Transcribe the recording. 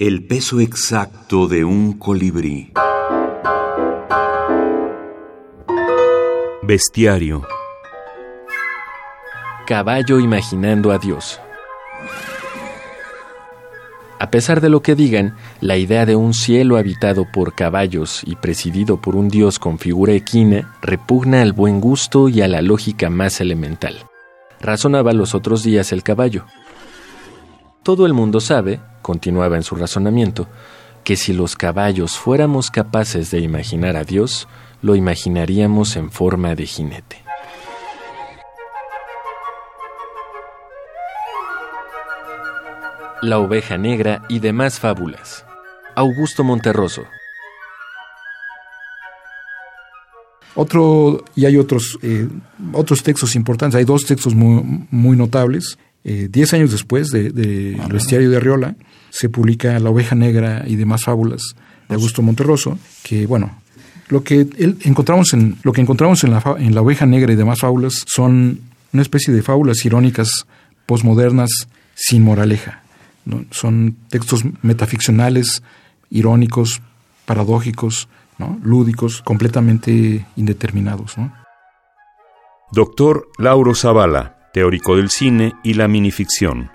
El peso exacto de un colibrí. Bestiario. Caballo imaginando a Dios. A pesar de lo que digan, la idea de un cielo habitado por caballos y presidido por un dios con figura equina repugna al buen gusto y a la lógica más elemental. Razonaba los otros días el caballo. Todo el mundo sabe, continuaba en su razonamiento, que si los caballos fuéramos capaces de imaginar a Dios, lo imaginaríamos en forma de jinete. La oveja negra y demás fábulas. Augusto Monterroso. Otro, y hay otros, eh, otros textos importantes, hay dos textos muy, muy notables. Eh, diez años después del de, El bestiario de Arriola, se publica La oveja negra y demás fábulas de Augusto Monterroso, que bueno, lo que él encontramos en, lo que encontramos en la, en la oveja negra y demás fábulas son una especie de fábulas irónicas posmodernas sin moraleja. ¿no? Son textos metaficcionales, irónicos, paradójicos, ¿no? lúdicos, completamente indeterminados. ¿no? Doctor Lauro Zavala, teórico del cine y la minificción.